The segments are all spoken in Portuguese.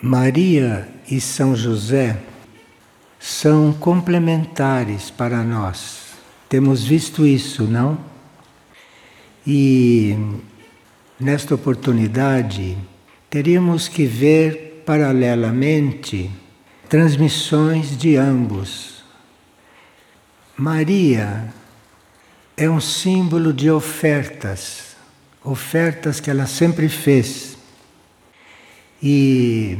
Maria e São José são complementares para nós. Temos visto isso, não? E nesta oportunidade teríamos que ver paralelamente transmissões de ambos. Maria é um símbolo de ofertas, ofertas que ela sempre fez. E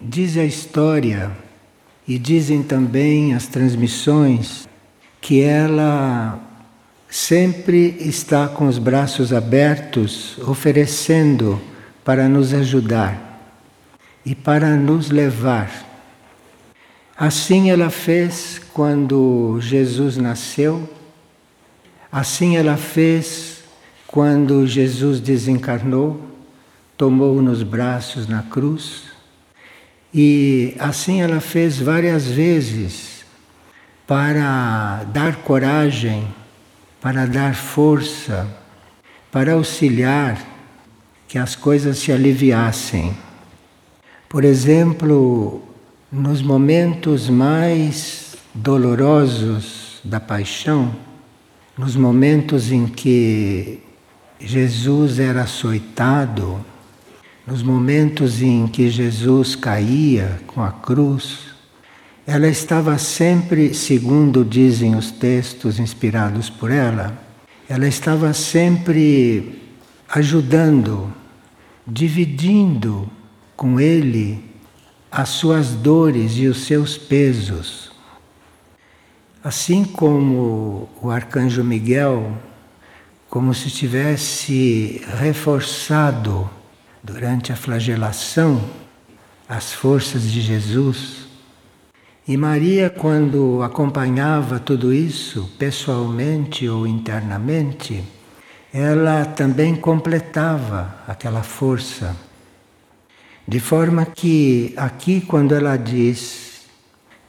diz a história, e dizem também as transmissões, que ela sempre está com os braços abertos, oferecendo para nos ajudar e para nos levar. Assim ela fez quando Jesus nasceu Assim ela fez quando Jesus desencarnou, tomou nos braços na cruz, e assim ela fez várias vezes para dar coragem, para dar força, para auxiliar que as coisas se aliviassem. Por exemplo, nos momentos mais dolorosos da paixão, nos momentos em que Jesus era açoitado, nos momentos em que Jesus caía com a cruz, ela estava sempre, segundo dizem os textos inspirados por ela, ela estava sempre ajudando, dividindo com ele as suas dores e os seus pesos. Assim como o arcanjo Miguel, como se tivesse reforçado durante a flagelação as forças de Jesus. E Maria, quando acompanhava tudo isso, pessoalmente ou internamente, ela também completava aquela força. De forma que aqui, quando ela diz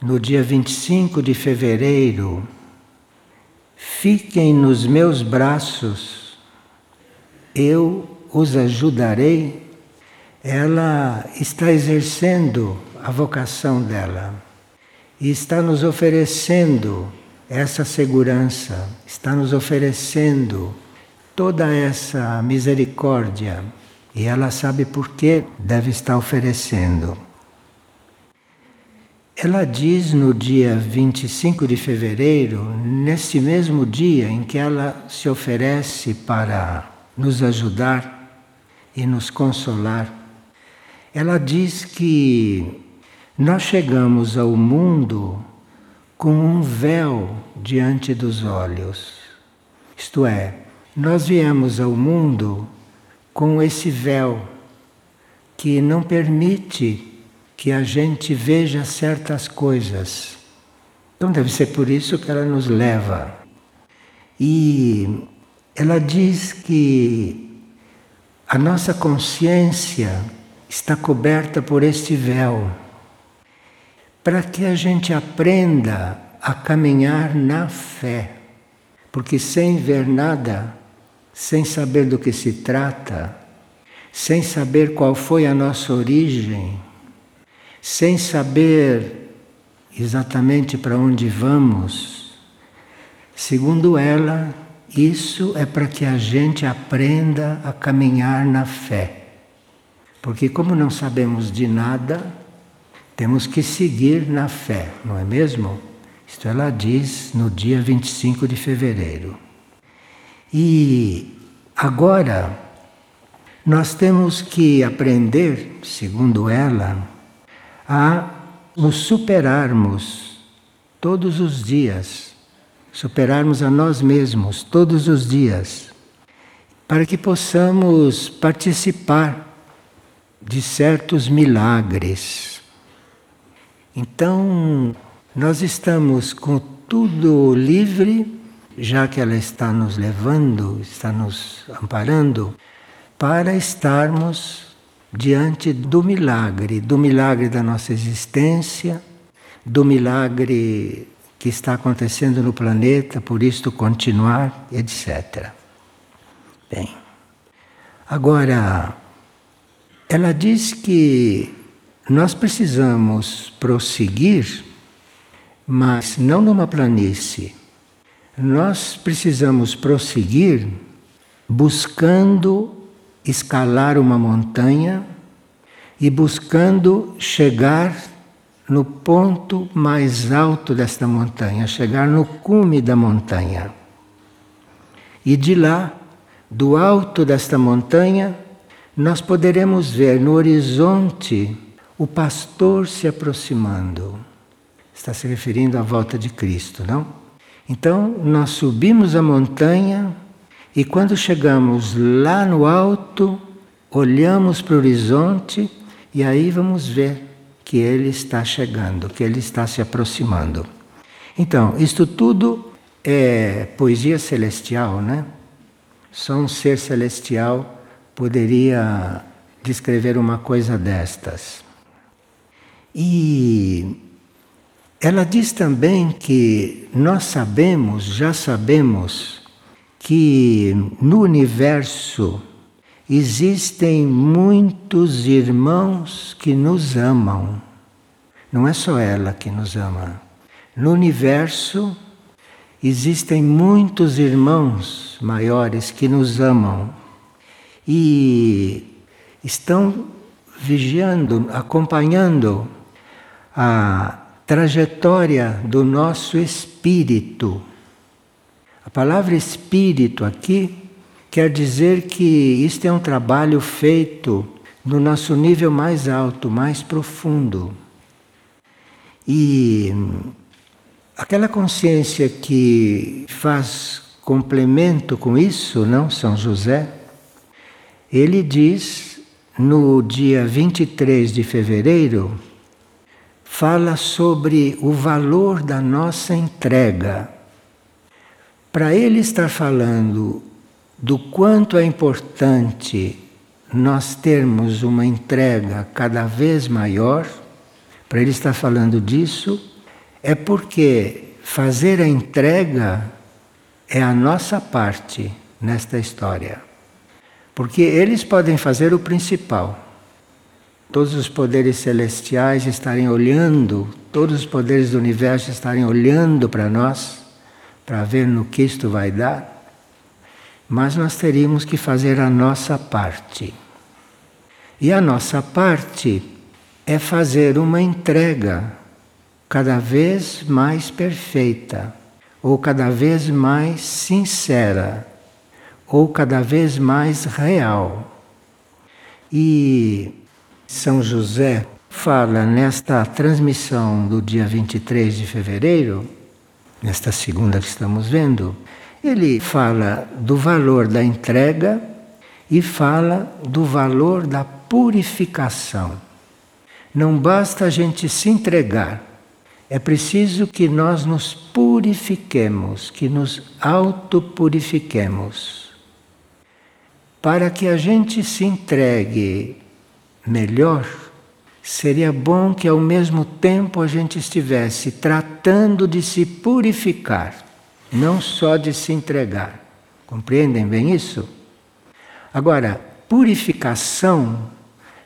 no dia 25 de fevereiro, fiquem nos meus braços, eu os ajudarei. Ela está exercendo a vocação dela e está nos oferecendo essa segurança, está nos oferecendo toda essa misericórdia e ela sabe por que deve estar oferecendo. Ela diz no dia 25 de fevereiro, nesse mesmo dia em que ela se oferece para nos ajudar e nos consolar, ela diz que nós chegamos ao mundo com um véu diante dos olhos. Isto é, nós viemos ao mundo com esse véu que não permite que a gente veja certas coisas. Então deve ser por isso que ela nos leva. E ela diz que a nossa consciência está coberta por este véu, para que a gente aprenda a caminhar na fé. Porque sem ver nada, sem saber do que se trata, sem saber qual foi a nossa origem, sem saber exatamente para onde vamos, segundo ela, isso é para que a gente aprenda a caminhar na fé. Porque, como não sabemos de nada, temos que seguir na fé, não é mesmo? Isto ela diz no dia 25 de fevereiro. E agora, nós temos que aprender, segundo ela, a nos superarmos todos os dias, superarmos a nós mesmos todos os dias, para que possamos participar de certos milagres. Então, nós estamos com tudo livre, já que ela está nos levando, está nos amparando, para estarmos diante do milagre, do milagre da nossa existência, do milagre que está acontecendo no planeta, por isto continuar, etc. Bem, agora, ela diz que nós precisamos prosseguir, mas não numa planície. Nós precisamos prosseguir buscando escalar uma montanha e buscando chegar no ponto mais alto desta montanha, chegar no cume da montanha. E de lá, do alto desta montanha, nós poderemos ver no horizonte o pastor se aproximando. Está se referindo à volta de Cristo, não? Então, nós subimos a montanha e quando chegamos lá no alto, olhamos para o horizonte e aí vamos ver que ele está chegando, que ele está se aproximando. Então, isto tudo é poesia celestial, né? Só um ser celestial poderia descrever uma coisa destas. E ela diz também que nós sabemos, já sabemos, que no universo existem muitos irmãos que nos amam. Não é só ela que nos ama. No universo existem muitos irmãos maiores que nos amam e estão vigiando, acompanhando a trajetória do nosso espírito. A palavra espírito aqui Quer dizer que isto é um trabalho feito no nosso nível mais alto, mais profundo. E aquela consciência que faz complemento com isso, não, São José, ele diz no dia 23 de fevereiro, fala sobre o valor da nossa entrega. Para ele estar falando do quanto é importante nós termos uma entrega cada vez maior, para ele estar falando disso, é porque fazer a entrega é a nossa parte nesta história. Porque eles podem fazer o principal. Todos os poderes celestiais estarem olhando, todos os poderes do universo estarem olhando para nós, para ver no que isto vai dar. Mas nós teríamos que fazer a nossa parte. E a nossa parte é fazer uma entrega cada vez mais perfeita, ou cada vez mais sincera, ou cada vez mais real. E São José fala nesta transmissão do dia 23 de fevereiro, nesta segunda que estamos vendo, ele fala do valor da entrega e fala do valor da purificação. Não basta a gente se entregar, é preciso que nós nos purifiquemos, que nos autopurifiquemos. Para que a gente se entregue melhor, seria bom que ao mesmo tempo a gente estivesse tratando de se purificar não só de se entregar. Compreendem bem isso? Agora, purificação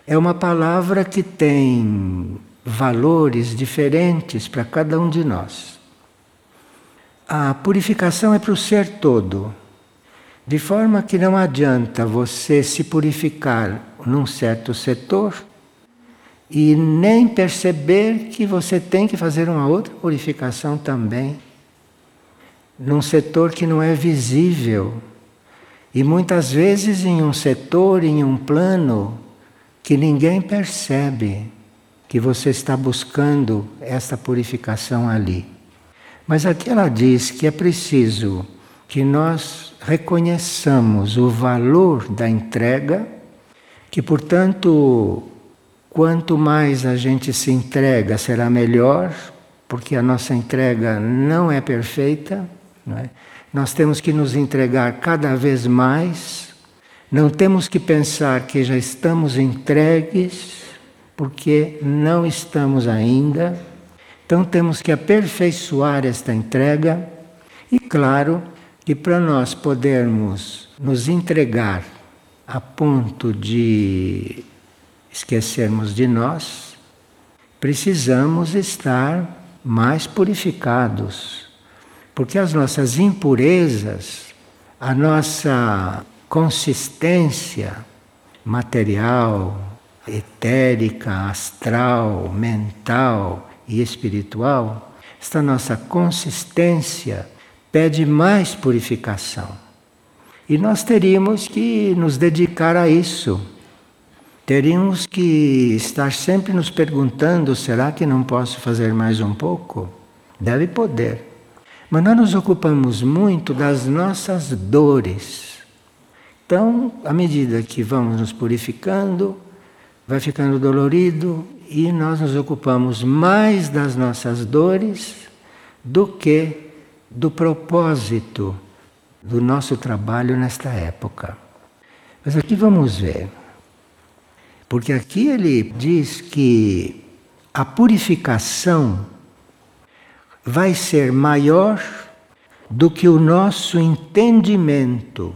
é uma palavra que tem valores diferentes para cada um de nós. A purificação é para o ser todo, de forma que não adianta você se purificar num certo setor e nem perceber que você tem que fazer uma outra purificação também num setor que não é visível. E muitas vezes em um setor, em um plano, que ninguém percebe que você está buscando essa purificação ali. Mas aqui ela diz que é preciso que nós reconheçamos o valor da entrega, que portanto, quanto mais a gente se entrega, será melhor, porque a nossa entrega não é perfeita, é? Nós temos que nos entregar cada vez mais, não temos que pensar que já estamos entregues, porque não estamos ainda. Então temos que aperfeiçoar esta entrega e, claro, que para nós podermos nos entregar a ponto de esquecermos de nós, precisamos estar mais purificados, porque as nossas impurezas, a nossa consistência material, etérica, astral, mental e espiritual, esta nossa consistência pede mais purificação. E nós teríamos que nos dedicar a isso. Teríamos que estar sempre nos perguntando: será que não posso fazer mais um pouco? Deve poder. Mas nós nos ocupamos muito das nossas dores. Então, à medida que vamos nos purificando, vai ficando dolorido e nós nos ocupamos mais das nossas dores do que do propósito do nosso trabalho nesta época. Mas aqui vamos ver. Porque aqui ele diz que a purificação vai ser maior do que o nosso entendimento.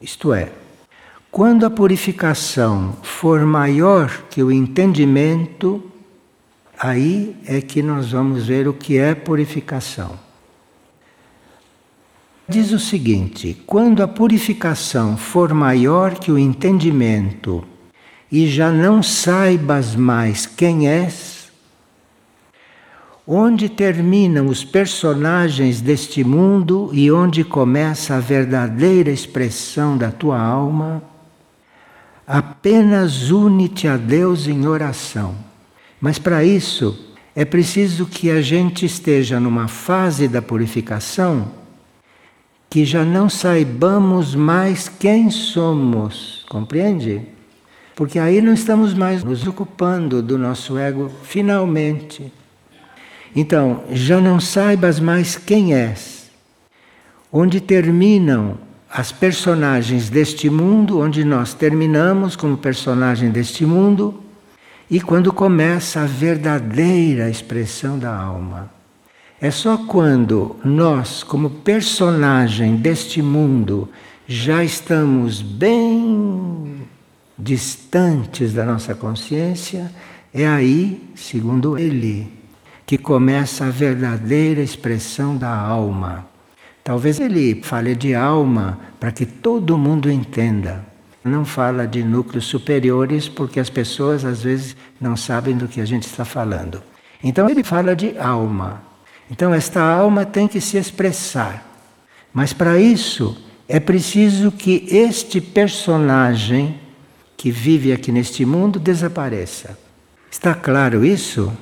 Isto é, quando a purificação for maior que o entendimento, aí é que nós vamos ver o que é purificação. Diz o seguinte: quando a purificação for maior que o entendimento e já não saibas mais quem és, onde terminam os personagens deste mundo e onde começa a verdadeira expressão da tua alma, Apenas une-te a Deus em oração. Mas para isso é preciso que a gente esteja numa fase da purificação que já não saibamos mais quem somos, compreende? Porque aí não estamos mais nos ocupando do nosso ego finalmente. Então, já não saibas mais quem és, onde terminam as personagens deste mundo, onde nós terminamos como personagem deste mundo, e quando começa a verdadeira expressão da alma. É só quando nós, como personagem deste mundo, já estamos bem distantes da nossa consciência, é aí, segundo ele, que começa a verdadeira expressão da alma. Talvez ele fale de alma para que todo mundo entenda. Não fala de núcleos superiores porque as pessoas às vezes não sabem do que a gente está falando. Então ele fala de alma. Então esta alma tem que se expressar. Mas para isso é preciso que este personagem que vive aqui neste mundo desapareça. Está claro isso?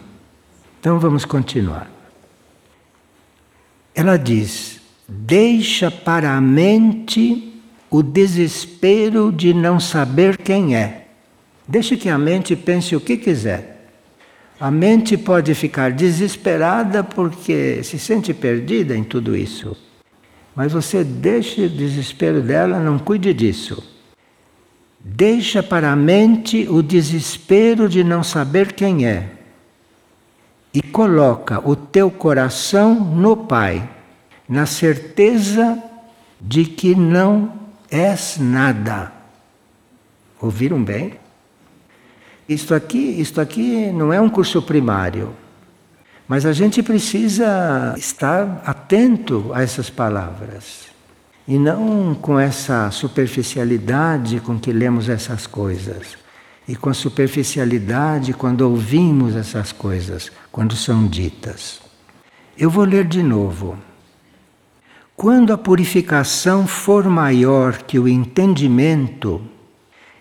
Então vamos continuar. Ela diz: deixa para a mente o desespero de não saber quem é. Deixe que a mente pense o que quiser. A mente pode ficar desesperada porque se sente perdida em tudo isso. Mas você deixe o desespero dela, não cuide disso. Deixa para a mente o desespero de não saber quem é. E coloca o teu coração no Pai na certeza de que não és nada. Ouviram bem? Isto aqui, isto aqui não é um curso primário, mas a gente precisa estar atento a essas palavras e não com essa superficialidade com que lemos essas coisas e com a superficialidade quando ouvimos essas coisas, quando são ditas. Eu vou ler de novo. Quando a purificação for maior que o entendimento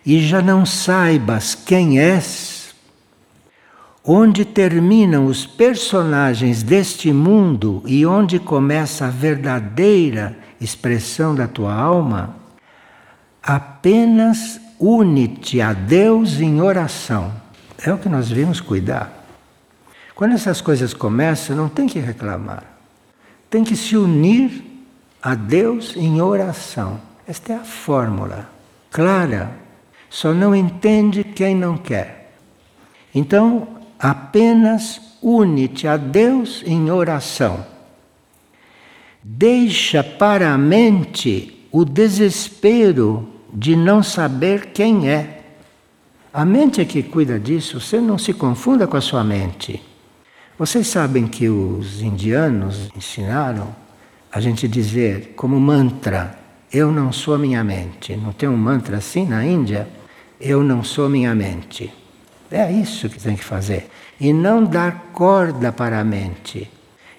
e já não saibas quem és, onde terminam os personagens deste mundo e onde começa a verdadeira expressão da tua alma, apenas une-te a Deus em oração. É o que nós vimos cuidar. Quando essas coisas começam, não tem que reclamar. Tem que se unir a Deus em oração. Esta é a fórmula clara. Só não entende quem não quer. Então, apenas une-te a Deus em oração. Deixa para a mente o desespero de não saber quem é. A mente é que cuida disso, você não se confunda com a sua mente. Vocês sabem que os indianos ensinaram a gente dizer como mantra: Eu não sou minha mente. Não tem um mantra assim na Índia? Eu não sou minha mente. É isso que tem que fazer. E não dar corda para a mente.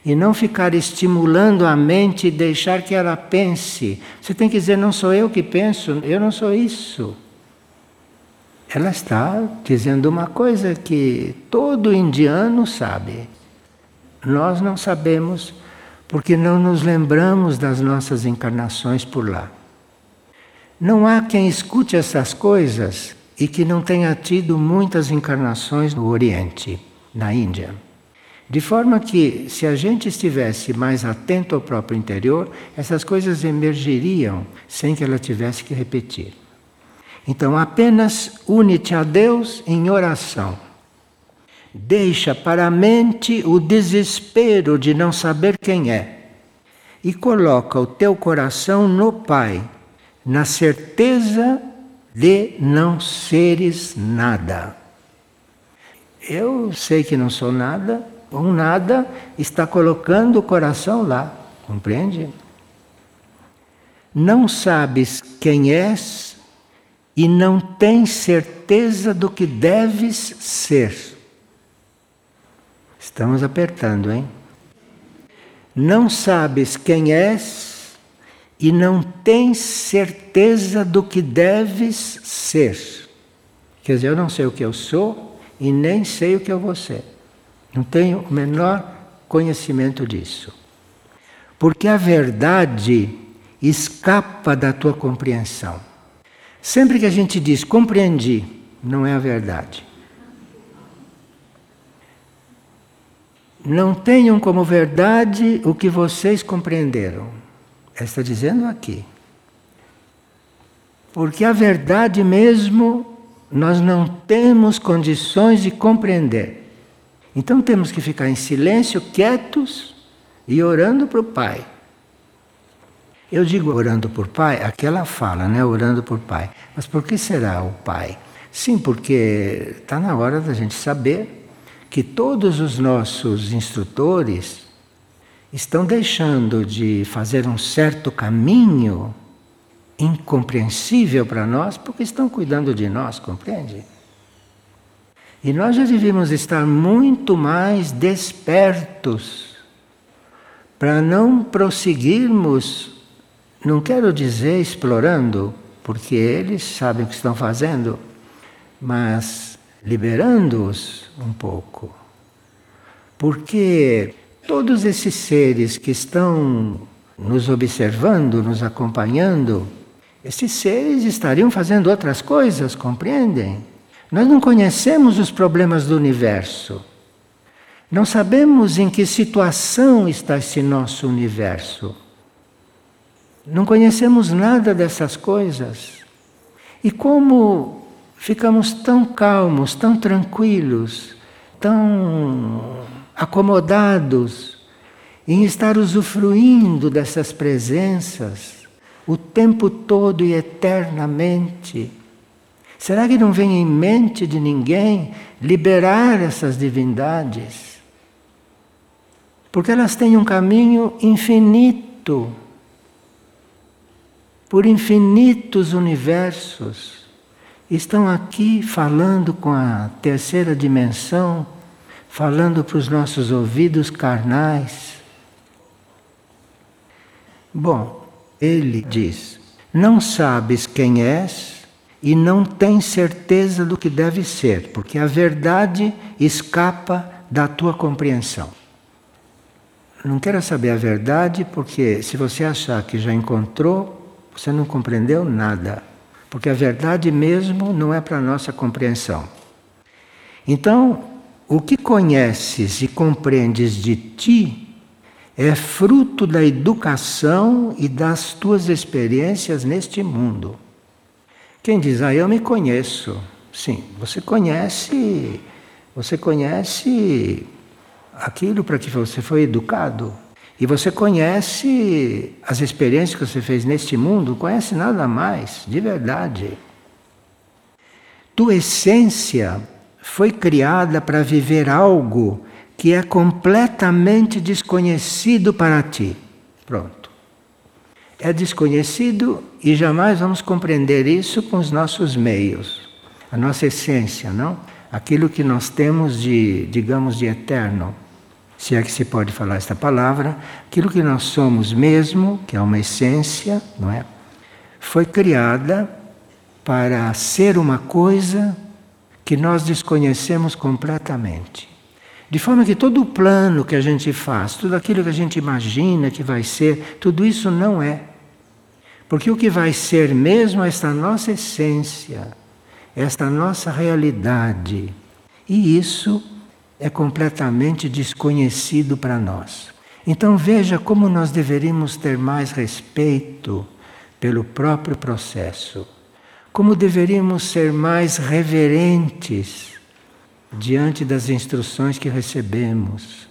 E não ficar estimulando a mente e deixar que ela pense. Você tem que dizer: Não sou eu que penso, eu não sou isso. Ela está dizendo uma coisa que todo indiano sabe. Nós não sabemos porque não nos lembramos das nossas encarnações por lá. Não há quem escute essas coisas e que não tenha tido muitas encarnações no Oriente, na Índia. De forma que, se a gente estivesse mais atento ao próprio interior, essas coisas emergiriam sem que ela tivesse que repetir. Então, apenas une-te a Deus em oração. Deixa para a mente o desespero de não saber quem é e coloca o teu coração no Pai, na certeza de não seres nada. Eu sei que não sou nada, um nada está colocando o coração lá, compreende? Não sabes quem és e não tens certeza do que deves ser. Estamos apertando, hein? Não sabes quem és e não tens certeza do que deves ser. Quer dizer, eu não sei o que eu sou e nem sei o que eu vou ser. Não tenho o menor conhecimento disso. Porque a verdade escapa da tua compreensão. Sempre que a gente diz compreendi, não é a verdade. Não tenham como verdade o que vocês compreenderam. Está dizendo aqui. Porque a verdade mesmo nós não temos condições de compreender. Então temos que ficar em silêncio, quietos e orando para o Pai. Eu digo orando por pai, aquela fala, né? Orando por pai. Mas por que será o pai? Sim, porque está na hora da gente saber que todos os nossos instrutores estão deixando de fazer um certo caminho incompreensível para nós porque estão cuidando de nós, compreende? E nós já devíamos estar muito mais despertos para não prosseguirmos não quero dizer explorando, porque eles sabem o que estão fazendo, mas liberando-os um pouco. Porque todos esses seres que estão nos observando, nos acompanhando, esses seres estariam fazendo outras coisas, compreendem? Nós não conhecemos os problemas do universo. Não sabemos em que situação está esse nosso universo. Não conhecemos nada dessas coisas. E como ficamos tão calmos, tão tranquilos, tão acomodados em estar usufruindo dessas presenças o tempo todo e eternamente. Será que não vem em mente de ninguém liberar essas divindades? Porque elas têm um caminho infinito por infinitos universos, estão aqui falando com a terceira dimensão, falando para os nossos ouvidos carnais. Bom, ele diz: Não sabes quem és e não tens certeza do que deve ser, porque a verdade escapa da tua compreensão. Não quero saber a verdade, porque se você achar que já encontrou, você não compreendeu nada, porque a verdade mesmo não é para nossa compreensão. Então, o que conheces e compreendes de ti é fruto da educação e das tuas experiências neste mundo. Quem diz, ah, eu me conheço. Sim, você conhece, você conhece aquilo para que você foi educado. E você conhece as experiências que você fez neste mundo, conhece nada mais, de verdade. tua essência foi criada para viver algo que é completamente desconhecido para ti. Pronto. É desconhecido e jamais vamos compreender isso com os nossos meios, a nossa essência, não? Aquilo que nós temos de, digamos, de eterno se é que se pode falar esta palavra, aquilo que nós somos mesmo, que é uma essência, não é? Foi criada para ser uma coisa que nós desconhecemos completamente. De forma que todo o plano que a gente faz, tudo aquilo que a gente imagina que vai ser, tudo isso não é. Porque o que vai ser mesmo é esta nossa essência, esta nossa realidade. E isso é completamente desconhecido para nós. Então veja como nós deveríamos ter mais respeito pelo próprio processo, como deveríamos ser mais reverentes diante das instruções que recebemos.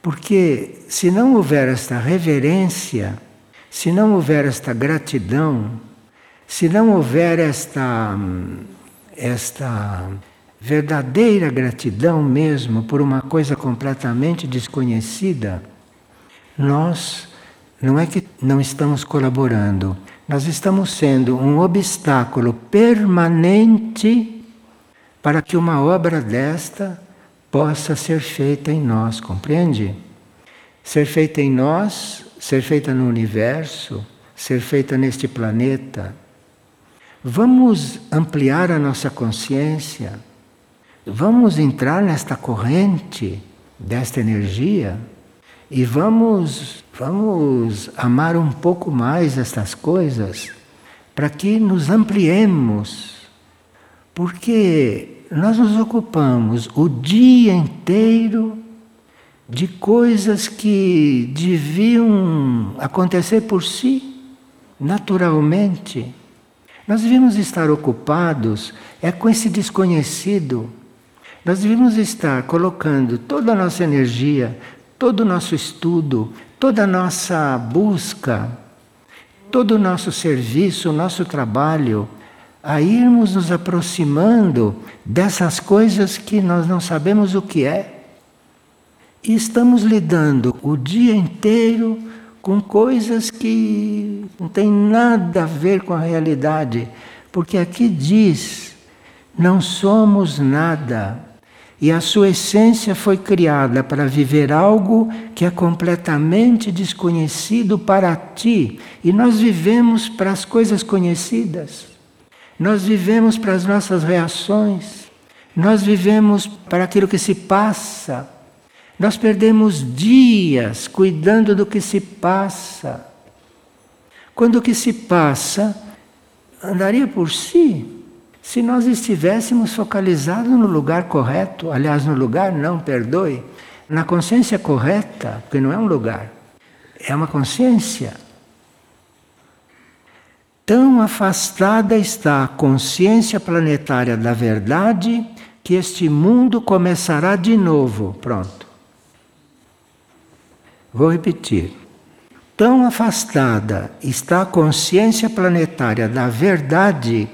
Porque se não houver esta reverência, se não houver esta gratidão, se não houver esta esta verdadeira gratidão mesmo por uma coisa completamente desconhecida, nós não é que não estamos colaborando, nós estamos sendo um obstáculo permanente para que uma obra desta possa ser feita em nós, compreende? Ser feita em nós, ser feita no universo, ser feita neste planeta. Vamos ampliar a nossa consciência Vamos entrar nesta corrente desta energia e vamos vamos amar um pouco mais estas coisas para que nos ampliemos. Porque nós nos ocupamos o dia inteiro de coisas que deviam acontecer por si, naturalmente. Nós devíamos estar ocupados é com esse desconhecido nós devemos estar colocando toda a nossa energia, todo o nosso estudo, toda a nossa busca, todo o nosso serviço, o nosso trabalho, a irmos nos aproximando dessas coisas que nós não sabemos o que é. E estamos lidando o dia inteiro com coisas que não têm nada a ver com a realidade, porque aqui diz: não somos nada e a sua essência foi criada para viver algo que é completamente desconhecido para ti. E nós vivemos para as coisas conhecidas. Nós vivemos para as nossas reações. Nós vivemos para aquilo que se passa. Nós perdemos dias cuidando do que se passa. Quando o que se passa andaria por si, se nós estivéssemos focalizados no lugar correto, aliás, no lugar não, perdoe, na consciência correta, porque não é um lugar, é uma consciência. Tão afastada está a consciência planetária da verdade que este mundo começará de novo. Pronto. Vou repetir. Tão afastada está a consciência planetária da verdade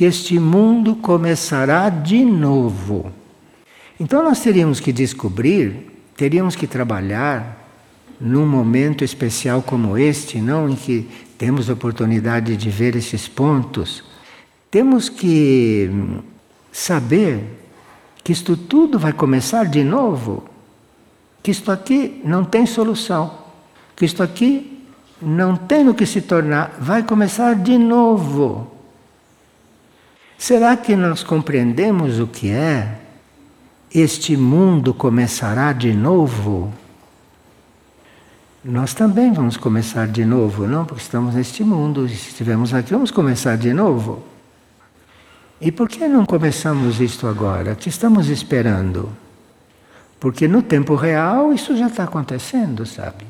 que este mundo começará de novo. Então nós teríamos que descobrir, teríamos que trabalhar num momento especial como este, não em que temos oportunidade de ver esses pontos. Temos que saber que isto tudo vai começar de novo, que isto aqui não tem solução, que isto aqui não tem o que se tornar, vai começar de novo. Será que nós compreendemos o que é? Este mundo começará de novo? Nós também vamos começar de novo, não? Porque estamos neste mundo, se estivermos aqui, vamos começar de novo. E por que não começamos isto agora? O que estamos esperando? Porque no tempo real isso já está acontecendo, sabe?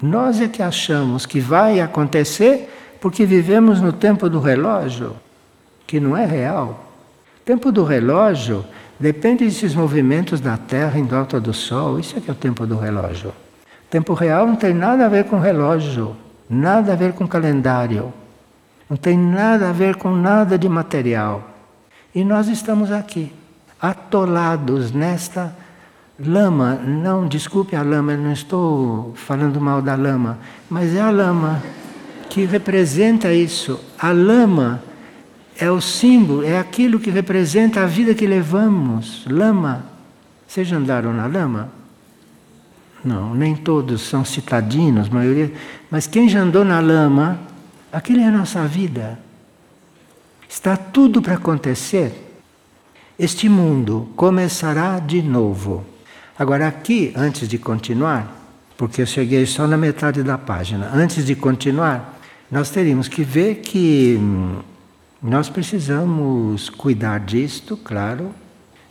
Nós é que achamos que vai acontecer porque vivemos no tempo do relógio que não é real. O tempo do relógio depende desses movimentos da Terra em volta do Sol. Isso é que é o tempo do relógio. O tempo real não tem nada a ver com relógio, nada a ver com calendário, não tem nada a ver com nada de material. E nós estamos aqui, atolados nesta lama. Não, desculpe a lama, eu não estou falando mal da lama, mas é a lama que representa isso. A lama é o símbolo, é aquilo que representa a vida que levamos. Lama. Vocês andaram na lama? Não, nem todos são citadinos, maioria. Mas quem já andou na lama, aquilo é a nossa vida. Está tudo para acontecer. Este mundo começará de novo. Agora, aqui, antes de continuar, porque eu cheguei só na metade da página, antes de continuar, nós teríamos que ver que hum, nós precisamos cuidar disto, claro,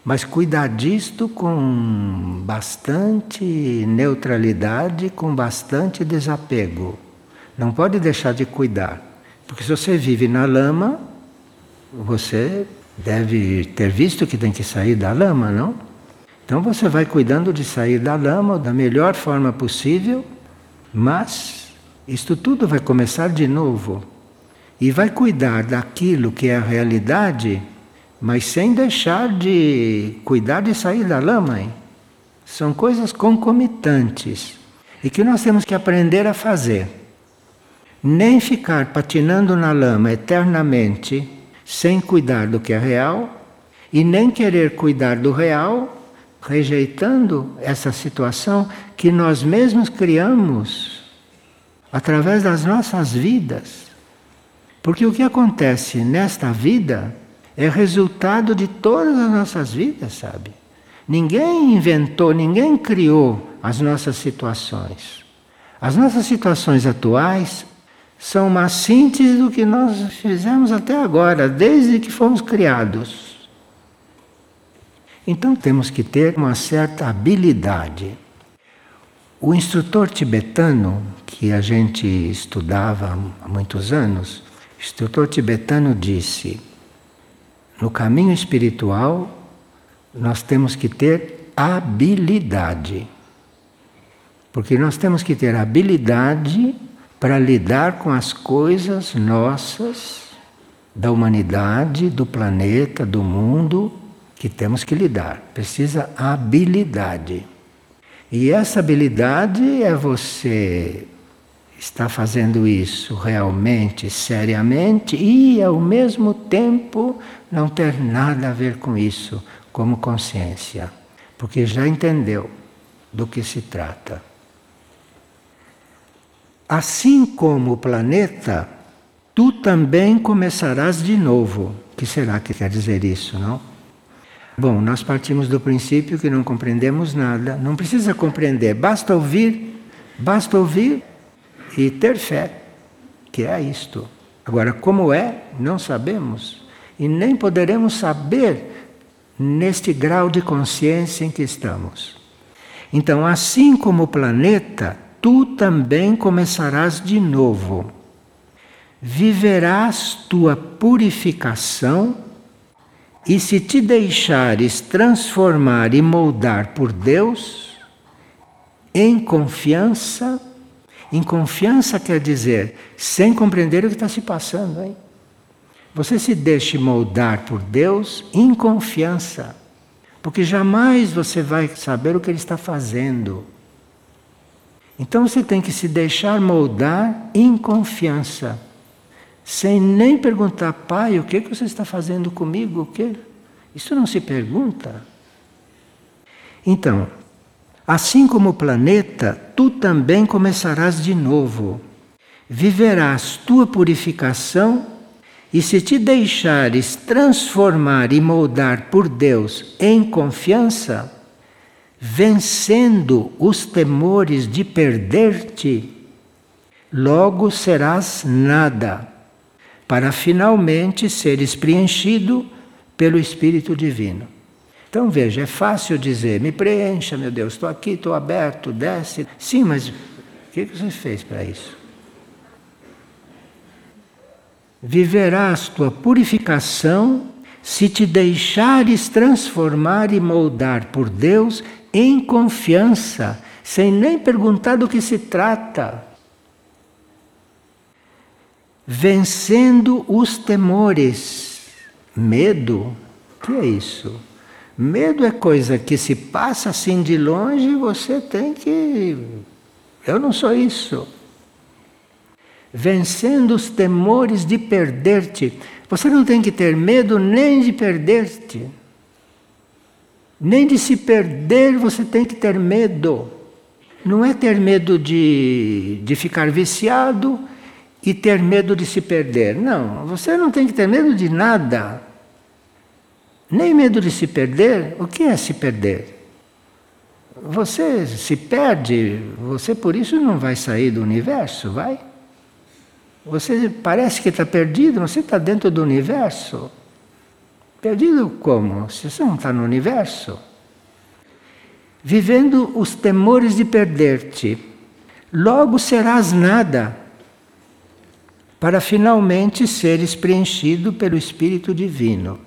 mas cuidar disto com bastante neutralidade, com bastante desapego. Não pode deixar de cuidar. Porque se você vive na lama, você deve ter visto que tem que sair da lama, não? Então você vai cuidando de sair da lama da melhor forma possível, mas isto tudo vai começar de novo. E vai cuidar daquilo que é a realidade mas sem deixar de cuidar de sair da lama. Hein? São coisas concomitantes e que nós temos que aprender a fazer. Nem ficar patinando na lama eternamente sem cuidar do que é real e nem querer cuidar do real rejeitando essa situação que nós mesmos criamos através das nossas vidas. Porque o que acontece nesta vida é resultado de todas as nossas vidas, sabe? Ninguém inventou, ninguém criou as nossas situações. As nossas situações atuais são uma síntese do que nós fizemos até agora, desde que fomos criados. Então temos que ter uma certa habilidade. O instrutor tibetano, que a gente estudava há muitos anos, instrutor tibetano disse: no caminho espiritual, nós temos que ter habilidade. Porque nós temos que ter habilidade para lidar com as coisas nossas, da humanidade, do planeta, do mundo, que temos que lidar. Precisa habilidade. E essa habilidade é você está fazendo isso realmente, seriamente e ao mesmo tempo não ter nada a ver com isso como consciência, porque já entendeu do que se trata. Assim como o planeta, tu também começarás de novo. Que será que quer dizer isso, não? Bom, nós partimos do princípio que não compreendemos nada, não precisa compreender, basta ouvir, basta ouvir e ter fé, que é isto. Agora, como é, não sabemos e nem poderemos saber neste grau de consciência em que estamos. Então, assim como o planeta, tu também começarás de novo. Viverás tua purificação e se te deixares transformar e moldar por Deus, em confiança, em confiança quer dizer sem compreender o que está se passando, hein? Você se deixe moldar por Deus em confiança, porque jamais você vai saber o que Ele está fazendo. Então você tem que se deixar moldar em confiança, sem nem perguntar, pai, o que, que você está fazendo comigo? O que? Isso não se pergunta. Então, Assim como o planeta, tu também começarás de novo. Viverás tua purificação e se te deixares transformar e moldar por Deus em confiança, vencendo os temores de perder-te, logo serás nada, para finalmente seres preenchido pelo Espírito Divino. Então veja, é fácil dizer, me preencha, meu Deus, estou aqui, estou aberto, desce. Sim, mas o que você fez para isso? Viverás tua purificação se te deixares transformar e moldar por Deus em confiança, sem nem perguntar do que se trata. Vencendo os temores, medo, que é isso? Medo é coisa que se passa assim de longe e você tem que. Eu não sou isso. Vencendo os temores de perder-te. Você não tem que ter medo nem de perder-te. Nem de se perder você tem que ter medo. Não é ter medo de, de ficar viciado e ter medo de se perder. Não, você não tem que ter medo de nada. Nem medo de se perder. O que é se perder? Você se perde, você por isso não vai sair do universo, vai? Você parece que está perdido, você está dentro do universo. Perdido como? Se você não está no universo. Vivendo os temores de perder-te, logo serás nada, para finalmente seres preenchido pelo Espírito Divino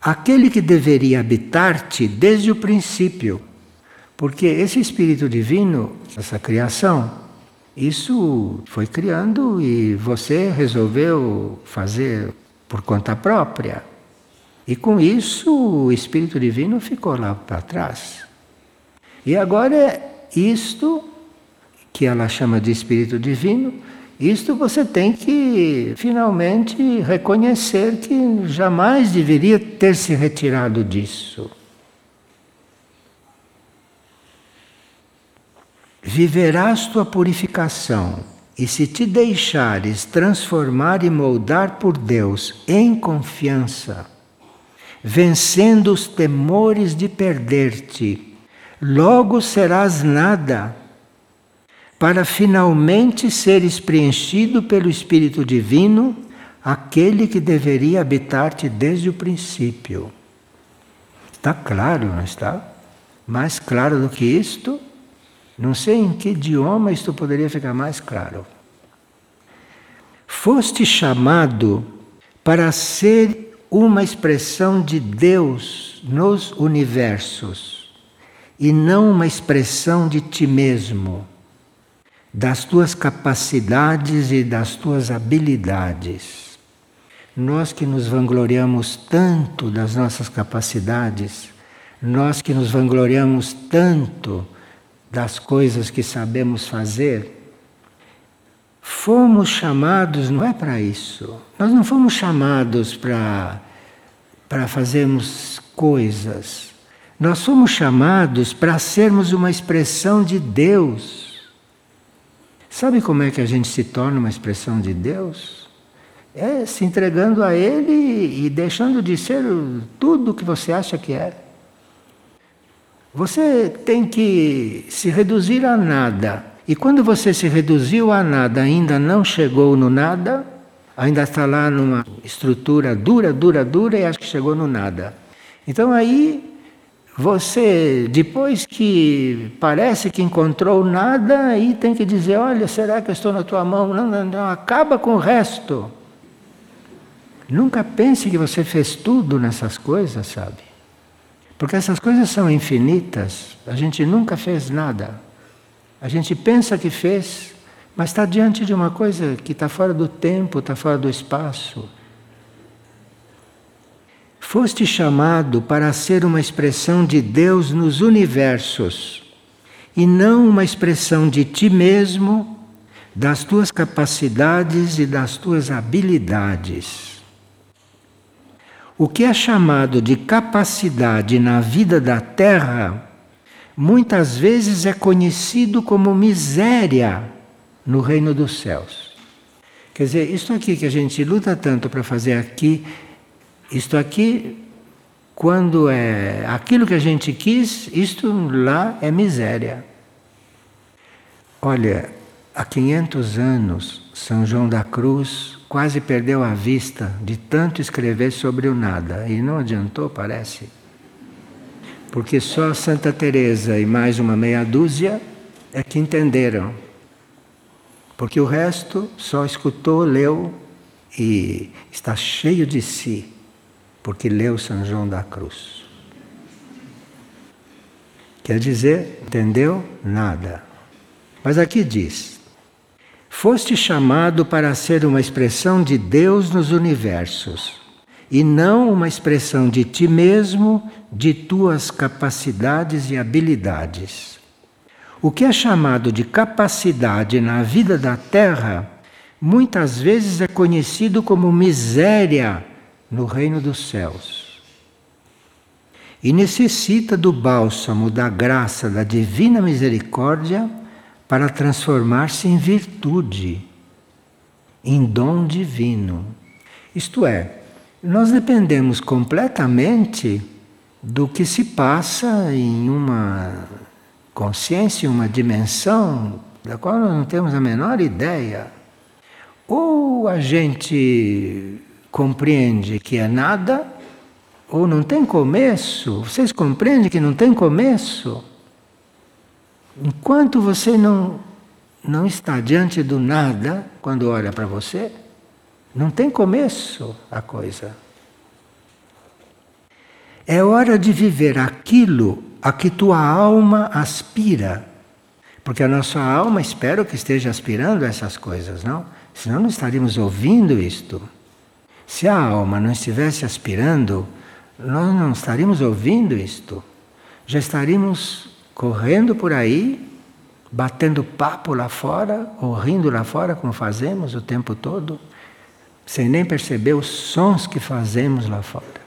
aquele que deveria habitar-te desde o princípio. Porque esse Espírito Divino, essa criação, isso foi criando e você resolveu fazer por conta própria. E com isso o Espírito Divino ficou lá para trás. E agora é isto que ela chama de Espírito Divino isto você tem que finalmente reconhecer que jamais deveria ter se retirado disso. Viverás tua purificação, e se te deixares transformar e moldar por Deus em confiança, vencendo os temores de perder-te, logo serás nada para finalmente seres preenchido pelo Espírito Divino, aquele que deveria habitar-te desde o princípio. Está claro, não está? Mais claro do que isto? Não sei em que idioma isto poderia ficar mais claro. Foste chamado para ser uma expressão de Deus nos universos e não uma expressão de ti mesmo das tuas capacidades e das tuas habilidades. Nós que nos vangloriamos tanto das nossas capacidades, nós que nos vangloriamos tanto das coisas que sabemos fazer, fomos chamados, não é para isso. Nós não fomos chamados para para fazermos coisas. Nós fomos chamados para sermos uma expressão de Deus. Sabe como é que a gente se torna uma expressão de Deus? É se entregando a Ele e deixando de ser tudo o que você acha que é. Você tem que se reduzir a nada. E quando você se reduziu a nada, ainda não chegou no nada, ainda está lá numa estrutura dura, dura, dura e acha que chegou no nada. Então aí você, depois que parece que encontrou nada, aí tem que dizer: olha, será que eu estou na tua mão? Não, não, não, acaba com o resto. Nunca pense que você fez tudo nessas coisas, sabe? Porque essas coisas são infinitas, a gente nunca fez nada. A gente pensa que fez, mas está diante de uma coisa que está fora do tempo, está fora do espaço. Foste chamado para ser uma expressão de Deus nos universos e não uma expressão de ti mesmo, das tuas capacidades e das tuas habilidades. O que é chamado de capacidade na vida da terra, muitas vezes é conhecido como miséria no reino dos céus. Quer dizer, isso aqui que a gente luta tanto para fazer aqui isto aqui, quando é aquilo que a gente quis, isto lá é miséria. Olha, há 500 anos, São João da Cruz quase perdeu a vista de tanto escrever sobre o nada e não adiantou, parece. Porque só Santa Teresa e mais uma meia dúzia é que entenderam. Porque o resto só escutou, leu e está cheio de si porque leu São João da Cruz. Quer dizer, entendeu? Nada. Mas aqui diz: Foste chamado para ser uma expressão de Deus nos universos, e não uma expressão de ti mesmo, de tuas capacidades e habilidades. O que é chamado de capacidade na vida da terra, muitas vezes é conhecido como miséria no reino dos céus. E necessita do bálsamo da graça da divina misericórdia para transformar-se em virtude, em dom divino. Isto é, nós dependemos completamente do que se passa em uma consciência, uma dimensão da qual nós não temos a menor ideia. Ou a gente compreende que é nada, ou não tem começo. Vocês compreendem que não tem começo? Enquanto você não, não está diante do nada, quando olha para você, não tem começo a coisa. É hora de viver aquilo a que tua alma aspira. Porque a nossa alma, espero que esteja aspirando a essas coisas, não? Senão não estaríamos ouvindo isto. Se a alma não estivesse aspirando, nós não estaríamos ouvindo isto. Já estaríamos correndo por aí, batendo papo lá fora, ou rindo lá fora, como fazemos o tempo todo, sem nem perceber os sons que fazemos lá fora.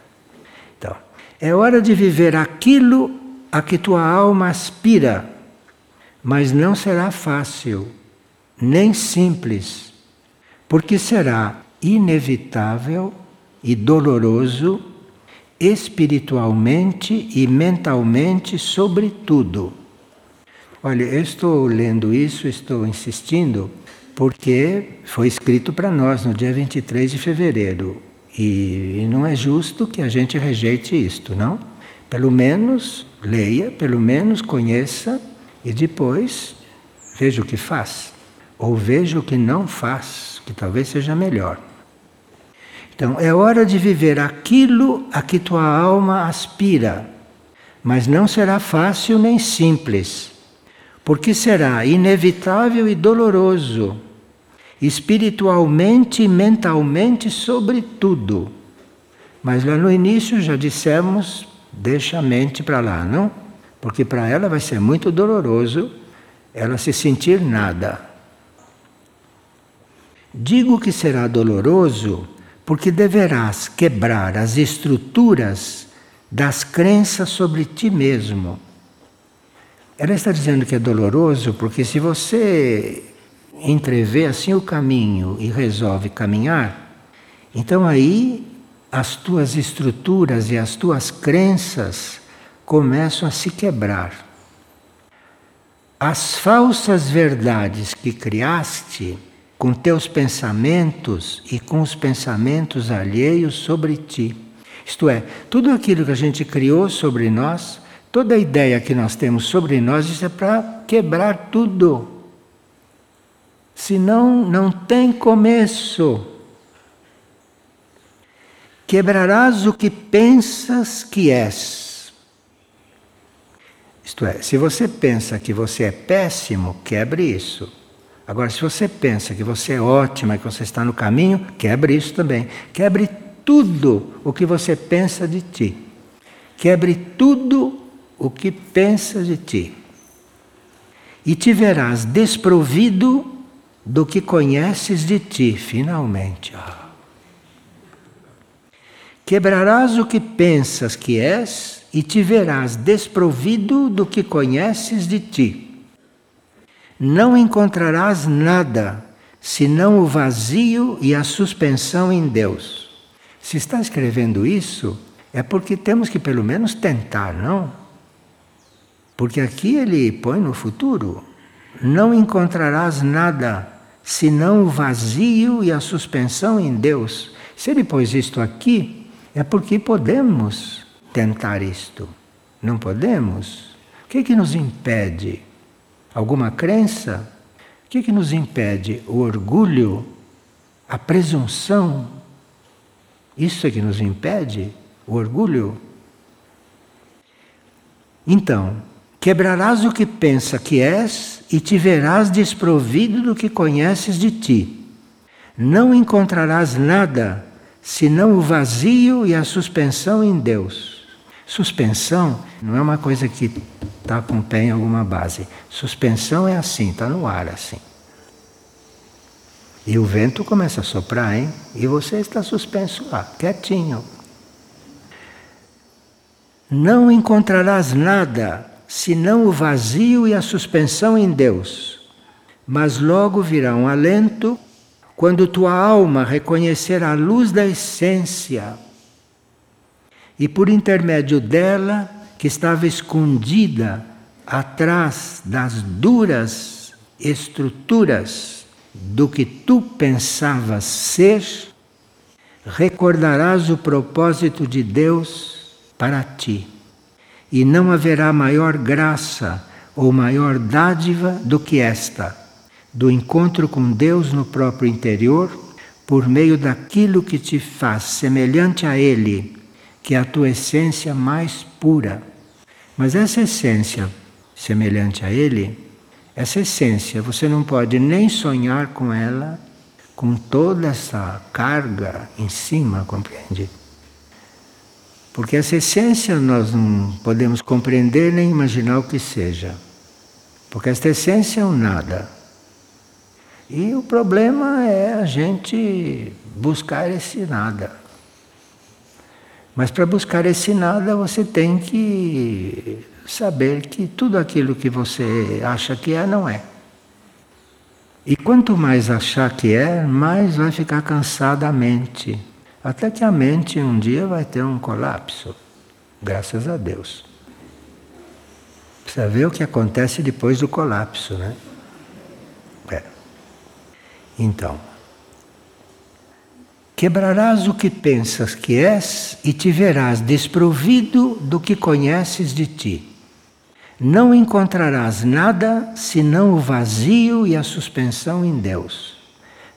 Então, é hora de viver aquilo a que tua alma aspira, mas não será fácil, nem simples, porque será inevitável e doloroso espiritualmente e mentalmente, sobretudo. Olha, eu estou lendo isso, estou insistindo, porque foi escrito para nós no dia 23 de fevereiro. E não é justo que a gente rejeite isto, não? Pelo menos leia, pelo menos conheça e depois veja o que faz. Ou veja o que não faz, que talvez seja melhor. Então, é hora de viver aquilo a que tua alma aspira, mas não será fácil nem simples, porque será inevitável e doloroso, espiritualmente e mentalmente, sobretudo. Mas lá no início já dissemos, deixa a mente para lá, não? Porque para ela vai ser muito doloroso ela se sentir nada. Digo que será doloroso porque deverás quebrar as estruturas das crenças sobre ti mesmo. Ela está dizendo que é doloroso porque se você entrevê assim o caminho e resolve caminhar, então aí as tuas estruturas e as tuas crenças começam a se quebrar. As falsas verdades que criaste com teus pensamentos e com os pensamentos alheios sobre ti. Isto é, tudo aquilo que a gente criou sobre nós, toda a ideia que nós temos sobre nós, isso é para quebrar tudo. Senão, não tem começo. Quebrarás o que pensas que és. Isto é, se você pensa que você é péssimo, quebre isso. Agora, se você pensa que você é ótima, que você está no caminho, quebre isso também. Quebre tudo o que você pensa de ti. Quebre tudo o que pensa de ti. E te verás desprovido do que conheces de ti, finalmente. Quebrarás o que pensas que és e te verás desprovido do que conheces de ti não encontrarás nada senão o vazio e a suspensão em Deus. Se está escrevendo isso, é porque temos que pelo menos tentar, não? Porque aqui ele põe no futuro: não encontrarás nada senão o vazio e a suspensão em Deus. Se ele pôs isto aqui, é porque podemos tentar isto. Não podemos? O que, é que nos impede? Alguma crença, o que, que nos impede? O orgulho, a presunção. Isso é que nos impede? O orgulho? Então, quebrarás o que pensa que és e te verás desprovido do que conheces de ti. Não encontrarás nada senão o vazio e a suspensão em Deus. Suspensão não é uma coisa que está com pé em alguma base. Suspensão é assim, está no ar assim. E o vento começa a soprar, hein? E você está suspenso lá, quietinho. Não encontrarás nada senão o vazio e a suspensão em Deus. Mas logo virá um alento quando tua alma reconhecer a luz da essência e por intermédio dela, que estava escondida atrás das duras estruturas do que tu pensavas ser, recordarás o propósito de Deus para ti. E não haverá maior graça ou maior dádiva do que esta do encontro com Deus no próprio interior, por meio daquilo que te faz semelhante a Ele, que é a tua essência mais pura. Mas essa essência semelhante a Ele, essa essência você não pode nem sonhar com ela, com toda essa carga em cima, compreende? Porque essa essência nós não podemos compreender nem imaginar o que seja. Porque esta essência é um nada. E o problema é a gente buscar esse nada. Mas para buscar esse nada você tem que saber que tudo aquilo que você acha que é, não é. E quanto mais achar que é, mais vai ficar cansada a mente. Até que a mente um dia vai ter um colapso. Graças a Deus. Precisa ver o que acontece depois do colapso, né? Então, quebrarás o que pensas que és e te verás desprovido do que conheces de ti. Não encontrarás nada senão o vazio e a suspensão em Deus.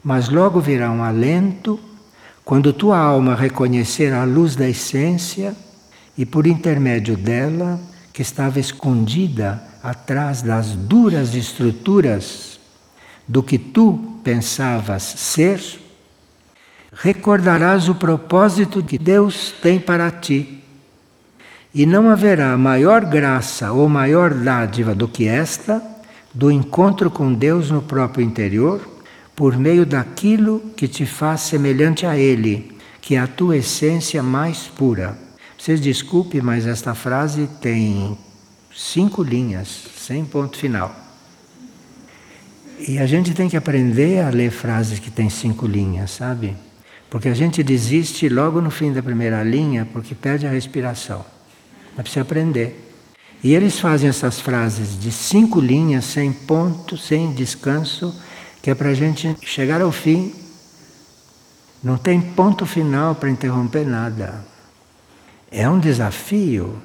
Mas logo virá um alento quando tua alma reconhecer a luz da essência e por intermédio dela, que estava escondida atrás das duras estruturas do que tu pensavas ser, recordarás o propósito que Deus tem para ti. E não haverá maior graça ou maior dádiva do que esta, do encontro com Deus no próprio interior, por meio daquilo que te faz semelhante a Ele, que é a tua essência mais pura. Vocês desculpe, mas esta frase tem cinco linhas, sem ponto final. E a gente tem que aprender a ler frases que têm cinco linhas, sabe? Porque a gente desiste logo no fim da primeira linha porque perde a respiração. Mas precisa aprender. E eles fazem essas frases de cinco linhas, sem ponto, sem descanso, que é para a gente chegar ao fim. Não tem ponto final para interromper nada. É um desafio.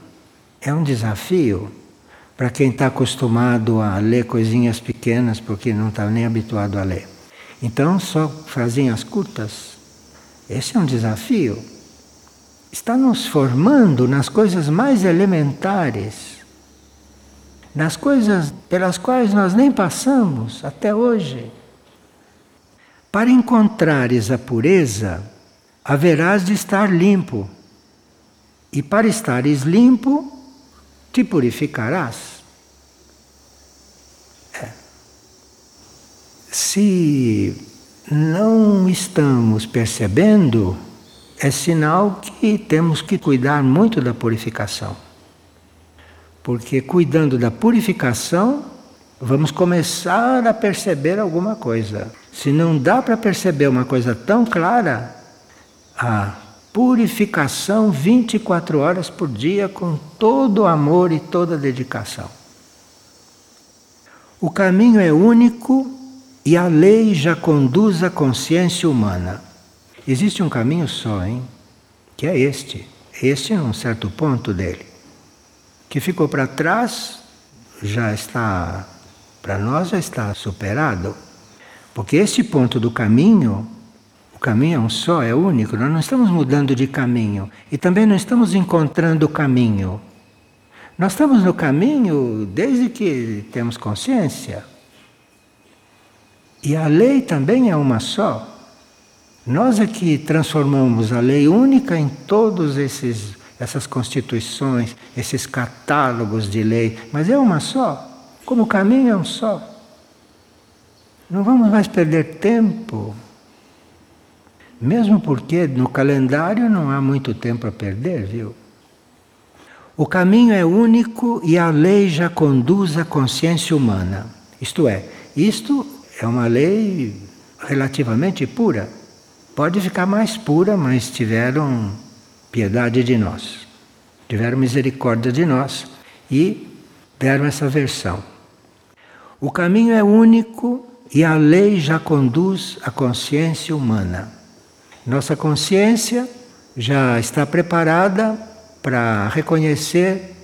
É um desafio para quem está acostumado a ler coisinhas pequenas, porque não está nem habituado a ler. Então, só frasinhas curtas. Esse é um desafio. Está nos formando nas coisas mais elementares, nas coisas pelas quais nós nem passamos até hoje. Para encontrares a pureza, haverás de estar limpo. E para estares limpo, te purificarás. É. Se não estamos percebendo, é sinal que temos que cuidar muito da purificação. Porque cuidando da purificação, vamos começar a perceber alguma coisa. Se não dá para perceber uma coisa tão clara, ah, purificação 24 horas por dia com todo o amor e toda a dedicação. O caminho é único e a lei já conduz a consciência humana. Existe um caminho só, hein? Que é este. Este é um certo ponto dele. Que ficou para trás, já está, para nós já está superado. Porque este ponto do caminho caminho é um só, é único, nós não estamos mudando de caminho e também não estamos encontrando o caminho. Nós estamos no caminho desde que temos consciência. E a lei também é uma só. Nós é que transformamos a lei única em todos esses essas constituições, esses catálogos de lei, mas é uma só, como o caminho é um só. Não vamos mais perder tempo. Mesmo porque no calendário não há muito tempo a perder, viu? O caminho é único e a lei já conduz a consciência humana. Isto é, isto é uma lei relativamente pura. Pode ficar mais pura, mas tiveram piedade de nós. Tiveram misericórdia de nós e deram essa versão. O caminho é único e a lei já conduz a consciência humana. Nossa consciência já está preparada para reconhecer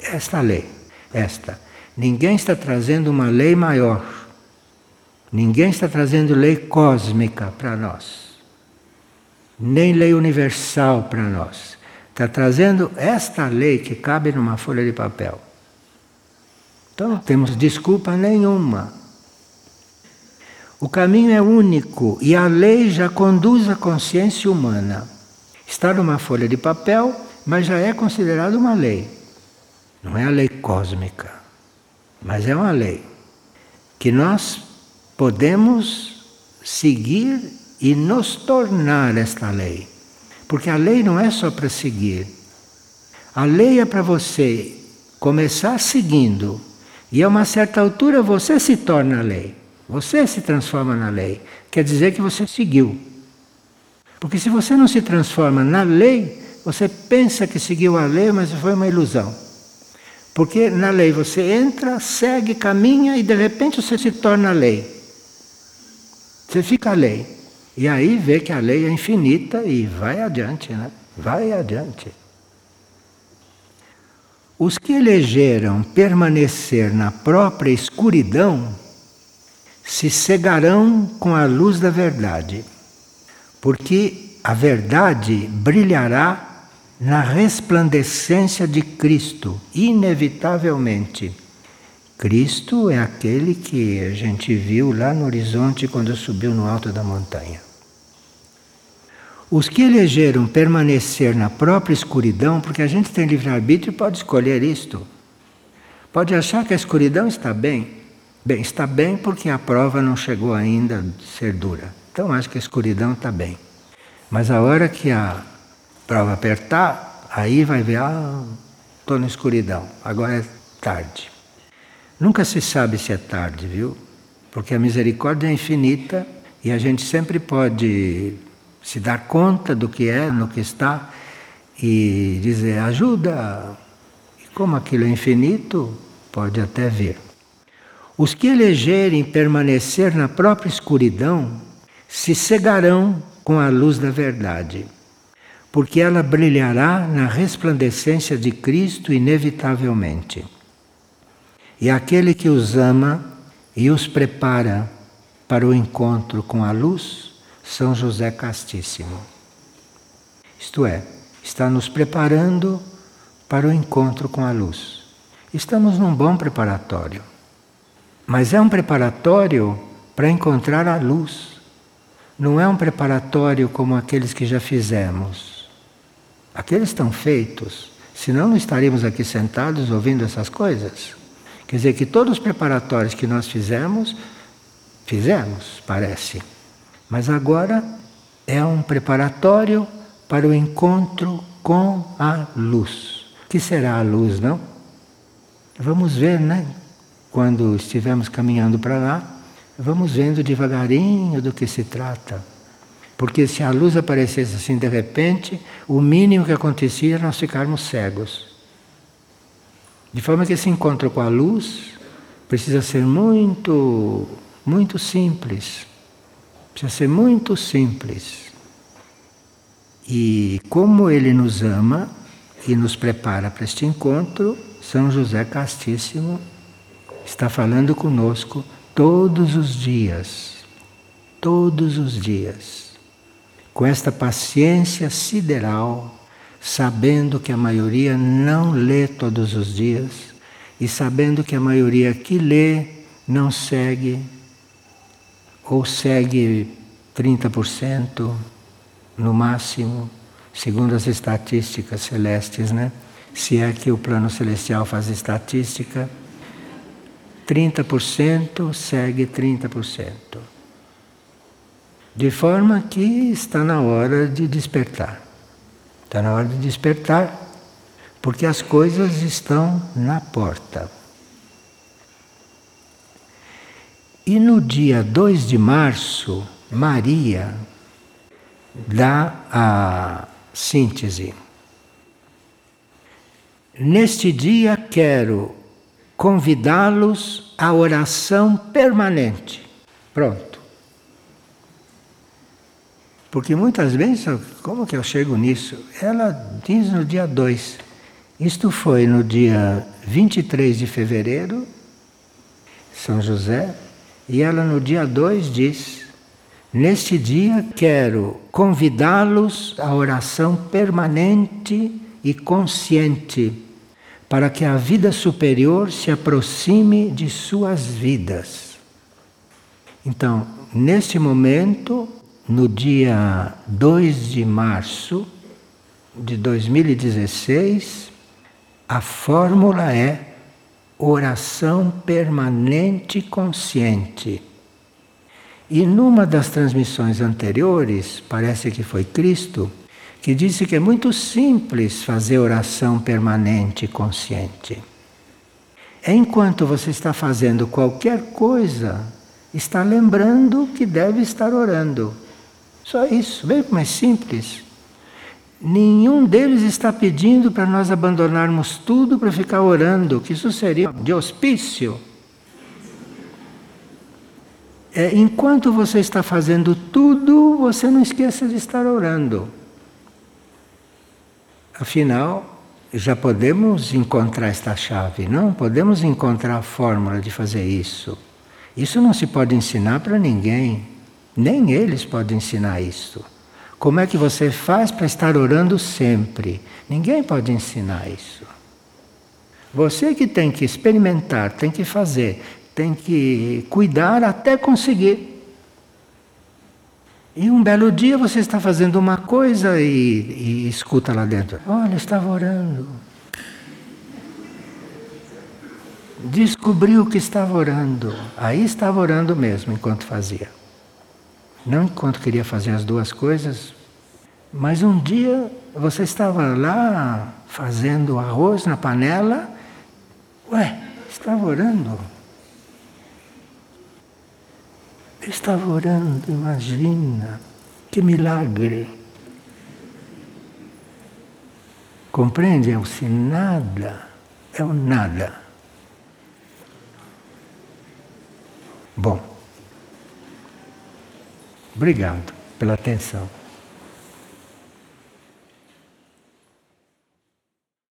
esta lei. Esta. Ninguém está trazendo uma lei maior. Ninguém está trazendo lei cósmica para nós nem lei universal para nós. Está trazendo esta lei que cabe numa folha de papel. Então não temos desculpa nenhuma. O caminho é único e a lei já conduz a consciência humana. Está numa folha de papel, mas já é considerado uma lei. Não é a lei cósmica, mas é uma lei que nós podemos seguir e nos tornar esta lei. Porque a lei não é só para seguir. A lei é para você começar seguindo. E a uma certa altura você se torna a lei. Você se transforma na lei. Quer dizer que você seguiu. Porque se você não se transforma na lei, você pensa que seguiu a lei, mas foi uma ilusão. Porque na lei você entra, segue, caminha e de repente você se torna a lei. Você fica a lei. E aí vê que a lei é infinita e vai adiante, né? Vai adiante. Os que elegeram permanecer na própria escuridão se cegarão com a luz da verdade, porque a verdade brilhará na resplandecência de Cristo, inevitavelmente. Cristo é aquele que a gente viu lá no horizonte quando subiu no alto da montanha. Os que elegeram permanecer na própria escuridão, porque a gente tem livre-arbítrio, pode escolher isto. Pode achar que a escuridão está bem. Bem, está bem porque a prova não chegou ainda a ser dura. Então acho que a escuridão está bem. Mas a hora que a prova apertar, aí vai ver, ah, estou na escuridão, agora é tarde. Nunca se sabe se é tarde, viu? Porque a misericórdia é infinita e a gente sempre pode se dar conta do que é, no que está e dizer ajuda. E como aquilo é infinito, pode até vir. Os que elegerem permanecer na própria escuridão se cegarão com a luz da verdade, porque ela brilhará na resplandecência de Cristo inevitavelmente. E aquele que os ama e os prepara para o encontro com a luz, São José Castíssimo. Isto é, está nos preparando para o encontro com a luz. Estamos num bom preparatório. Mas é um preparatório para encontrar a luz. Não é um preparatório como aqueles que já fizemos. Aqueles estão feitos, senão não estaríamos aqui sentados ouvindo essas coisas. Quer dizer que todos os preparatórios que nós fizemos, fizemos, parece. Mas agora é um preparatório para o encontro com a luz. Que será a luz, não? Vamos ver, né? Quando estivermos caminhando para lá, vamos vendo devagarinho do que se trata. Porque se a luz aparecesse assim de repente, o mínimo que acontecia era nós ficarmos cegos. De forma que esse encontro com a luz precisa ser muito, muito simples. Precisa ser muito simples. E como ele nos ama e nos prepara para este encontro, São José Castíssimo está falando conosco todos os dias. Todos os dias. Com esta paciência sideral sabendo que a maioria não lê todos os dias e sabendo que a maioria que lê não segue ou segue 30% no máximo, segundo as estatísticas celestes, né? Se é que o plano celestial faz estatística, 30% segue 30%. De forma que está na hora de despertar. Está na hora de despertar, porque as coisas estão na porta. E no dia 2 de março, Maria dá a síntese. Neste dia quero convidá-los à oração permanente. Pronto. Porque muitas vezes, como que eu chego nisso? Ela diz no dia 2. Isto foi no dia 23 de fevereiro, São José, e ela no dia 2 diz: Neste dia quero convidá-los à oração permanente e consciente, para que a vida superior se aproxime de suas vidas. Então, neste momento, no dia 2 de março de 2016, a fórmula é oração permanente consciente. E numa das transmissões anteriores, parece que foi Cristo, que disse que é muito simples fazer oração permanente consciente. É enquanto você está fazendo qualquer coisa, está lembrando que deve estar orando. Só isso, veja como é simples. Nenhum deles está pedindo para nós abandonarmos tudo para ficar orando, que isso seria de hospício. É, enquanto você está fazendo tudo, você não esqueça de estar orando. Afinal, já podemos encontrar esta chave, não? Podemos encontrar a fórmula de fazer isso. Isso não se pode ensinar para ninguém. Nem eles podem ensinar isso. Como é que você faz para estar orando sempre? Ninguém pode ensinar isso. Você que tem que experimentar, tem que fazer, tem que cuidar até conseguir. E um belo dia você está fazendo uma coisa e, e escuta lá dentro: Olha, estava orando. Descobriu que estava orando. Aí estava orando mesmo enquanto fazia. Não enquanto queria fazer as duas coisas, mas um dia você estava lá fazendo arroz na panela, ué, estava orando. estava orando, imagina, que milagre. Compreende? É o se nada, é o nada. Bom. Obrigado pela atenção.